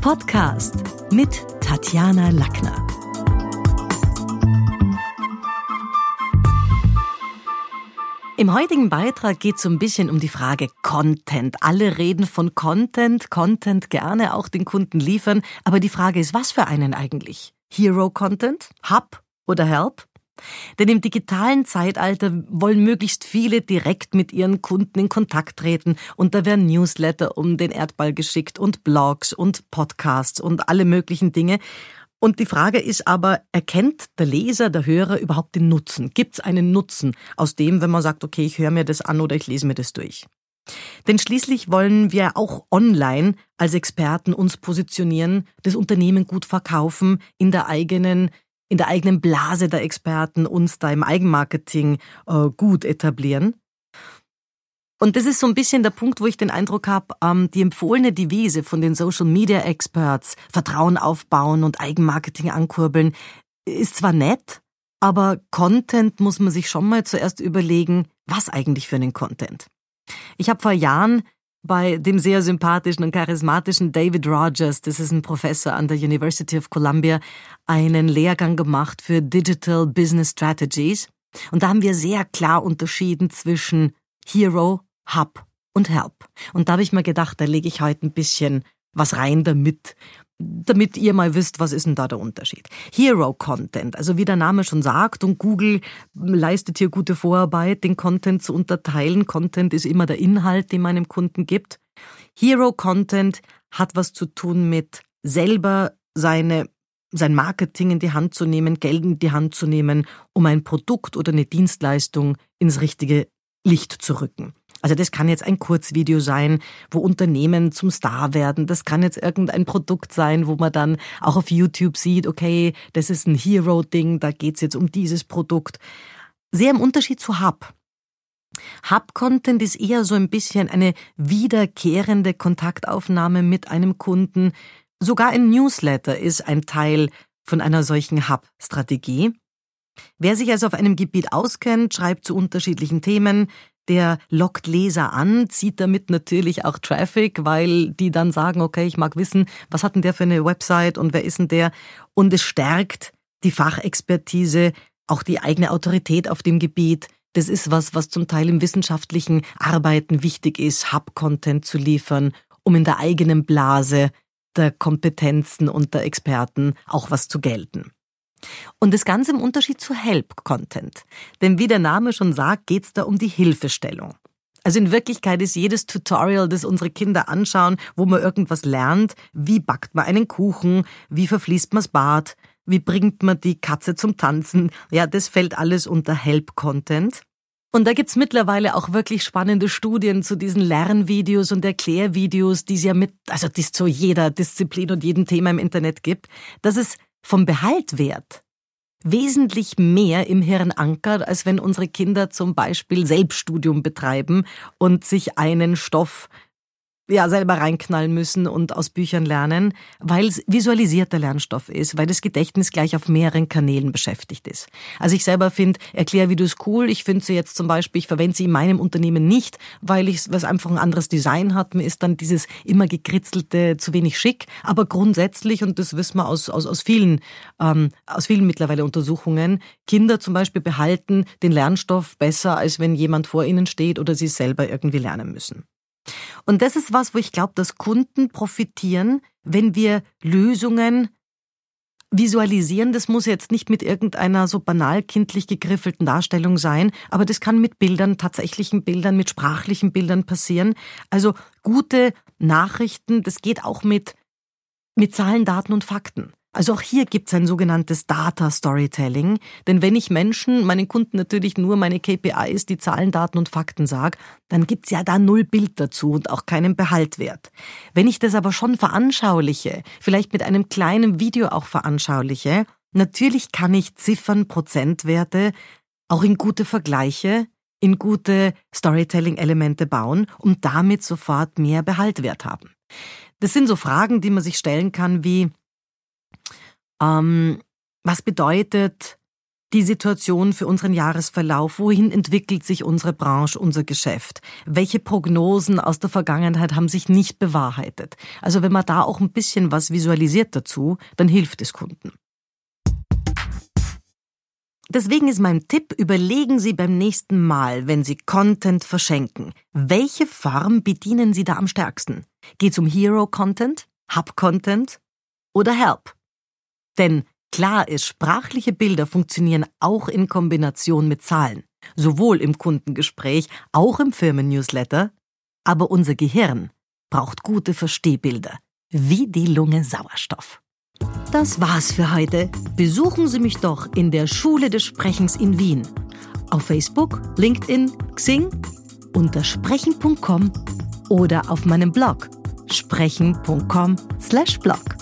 Podcast mit Tatjana Lackner. Im heutigen Beitrag geht es so ein bisschen um die Frage Content. Alle reden von Content, Content gerne auch den Kunden liefern, aber die Frage ist, was für einen eigentlich? Hero Content? Hub oder Help? Denn im digitalen Zeitalter wollen möglichst viele direkt mit ihren Kunden in Kontakt treten und da werden Newsletter um den Erdball geschickt und Blogs und Podcasts und alle möglichen Dinge. Und die Frage ist aber, erkennt der Leser, der Hörer überhaupt den Nutzen? Gibt es einen Nutzen aus dem, wenn man sagt, okay, ich höre mir das an oder ich lese mir das durch? Denn schließlich wollen wir auch online als Experten uns positionieren, das Unternehmen gut verkaufen, in der eigenen in der eigenen Blase der Experten uns da im Eigenmarketing äh, gut etablieren. Und das ist so ein bisschen der Punkt, wo ich den Eindruck habe, ähm, die empfohlene Devise von den Social Media Experts, Vertrauen aufbauen und Eigenmarketing ankurbeln, ist zwar nett, aber Content muss man sich schon mal zuerst überlegen, was eigentlich für einen Content. Ich habe vor Jahren bei dem sehr sympathischen und charismatischen David Rogers, das ist ein Professor an der University of Columbia, einen Lehrgang gemacht für Digital Business Strategies. Und da haben wir sehr klar unterschieden zwischen Hero, Hub und Help. Und da habe ich mir gedacht, da lege ich heute ein bisschen was rein damit, damit ihr mal wisst, was ist denn da der Unterschied. Hero Content, also wie der Name schon sagt, und Google leistet hier gute Vorarbeit, den Content zu unterteilen. Content ist immer der Inhalt, den man einem Kunden gibt. Hero Content hat was zu tun mit selber seine sein Marketing in die Hand zu nehmen, Geld in die Hand zu nehmen, um ein Produkt oder eine Dienstleistung ins richtige Licht zu rücken. Also das kann jetzt ein Kurzvideo sein, wo Unternehmen zum Star werden. Das kann jetzt irgendein Produkt sein, wo man dann auch auf YouTube sieht, okay, das ist ein Hero-Ding, da geht's jetzt um dieses Produkt. Sehr im Unterschied zu Hub. Hub-Content ist eher so ein bisschen eine wiederkehrende Kontaktaufnahme mit einem Kunden. Sogar ein Newsletter ist ein Teil von einer solchen Hub-Strategie. Wer sich also auf einem Gebiet auskennt, schreibt zu unterschiedlichen Themen, der lockt Leser an, zieht damit natürlich auch Traffic, weil die dann sagen, okay, ich mag wissen, was hat denn der für eine Website und wer ist denn der? Und es stärkt die Fachexpertise, auch die eigene Autorität auf dem Gebiet. Das ist was, was zum Teil im wissenschaftlichen Arbeiten wichtig ist, Hub-Content zu liefern, um in der eigenen Blase der Kompetenzen und der Experten auch was zu gelten. Und das Ganze im Unterschied zu Help-Content. Denn wie der Name schon sagt, geht es da um die Hilfestellung. Also in Wirklichkeit ist jedes Tutorial, das unsere Kinder anschauen, wo man irgendwas lernt, wie backt man einen Kuchen, wie verfließt man das Bad, wie bringt man die Katze zum Tanzen, ja, das fällt alles unter Help-Content. Und da gibt's mittlerweile auch wirklich spannende Studien zu diesen Lernvideos und Erklärvideos, die es ja mit, also die es zu jeder Disziplin und jedem Thema im Internet gibt, dass es vom Behaltwert wesentlich mehr im Hirn ankert, als wenn unsere Kinder zum Beispiel Selbststudium betreiben und sich einen Stoff ja selber reinknallen müssen und aus Büchern lernen, weil es visualisierter Lernstoff ist, weil das Gedächtnis gleich auf mehreren Kanälen beschäftigt ist. Also ich selber finde Erklärvideos cool. Ich finde sie jetzt zum Beispiel, ich verwende sie in meinem Unternehmen nicht, weil ich was einfach ein anderes Design hat. Mir ist dann dieses immer gekritzelte zu wenig schick. Aber grundsätzlich und das wissen wir aus aus aus vielen ähm, aus vielen mittlerweile Untersuchungen, Kinder zum Beispiel behalten den Lernstoff besser, als wenn jemand vor ihnen steht oder sie selber irgendwie lernen müssen. Und das ist was, wo ich glaube, dass Kunden profitieren, wenn wir Lösungen visualisieren. Das muss jetzt nicht mit irgendeiner so banal kindlich gegriffelten Darstellung sein, aber das kann mit Bildern, tatsächlichen Bildern, mit sprachlichen Bildern passieren. Also gute Nachrichten, das geht auch mit, mit Zahlen, Daten und Fakten. Also auch hier gibt es ein sogenanntes Data Storytelling, denn wenn ich Menschen, meinen Kunden natürlich nur meine KPIs, die Zahlen, Daten und Fakten sage, dann gibt's ja da null Bild dazu und auch keinen Behaltwert. Wenn ich das aber schon veranschauliche, vielleicht mit einem kleinen Video auch veranschauliche, natürlich kann ich Ziffern, Prozentwerte auch in gute Vergleiche, in gute Storytelling-Elemente bauen und damit sofort mehr Behaltwert haben. Das sind so Fragen, die man sich stellen kann wie, ähm, was bedeutet die Situation für unseren Jahresverlauf, wohin entwickelt sich unsere Branche, unser Geschäft, welche Prognosen aus der Vergangenheit haben sich nicht bewahrheitet. Also wenn man da auch ein bisschen was visualisiert dazu, dann hilft es Kunden. Deswegen ist mein Tipp, überlegen Sie beim nächsten Mal, wenn Sie Content verschenken, welche Form bedienen Sie da am stärksten? Geht's um Hero Content, Hub Content oder Help? Denn klar ist, sprachliche Bilder funktionieren auch in Kombination mit Zahlen, sowohl im Kundengespräch, auch im Firmennewsletter, aber unser Gehirn braucht gute Verstehbilder, wie die Lunge Sauerstoff. Das war's für heute. Besuchen Sie mich doch in der Schule des Sprechens in Wien. Auf Facebook, LinkedIn, Xing, unter sprechen.com oder auf meinem Blog sprechen.com/blog.